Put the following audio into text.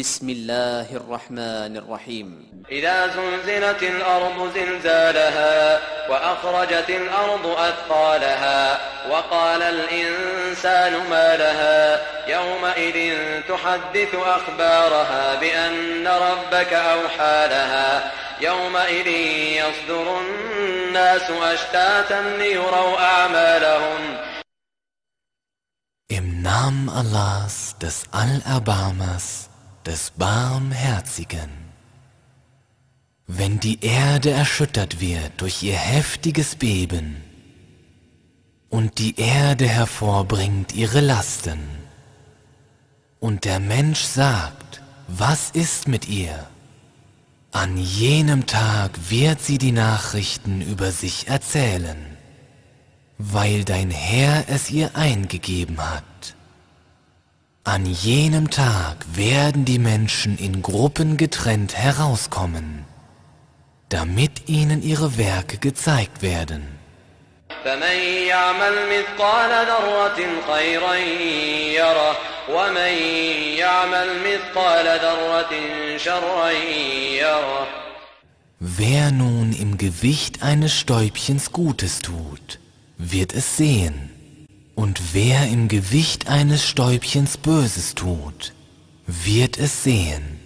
بسم الله الرحمن الرحيم. إذا زلزلت الأرض زلزالها وأخرجت الأرض أثقالها وقال الإنسان ما لها يومئذ تحدث أخبارها بأن ربك أوحى لها يومئذ يصدر الناس أشتاتا ليروا أعمالهم. Im Namen Allahs, des Allerbarmers, des Barmherzigen. Wenn die Erde erschüttert wird durch ihr heftiges Beben und die Erde hervorbringt ihre Lasten und der Mensch sagt, was ist mit ihr? An jenem Tag wird sie die Nachrichten über sich erzählen weil dein Herr es ihr eingegeben hat. An jenem Tag werden die Menschen in Gruppen getrennt herauskommen, damit ihnen ihre Werke gezeigt werden. فمن يعمل مثقال ذرة خيرا يره ومن يعمل مثقال ذرة شرا يره Wer nun im Gewicht eines Stäubchens Gutes tut, wird es sehen. Und wer im Gewicht eines Stäubchens Böses tut, wird es sehen.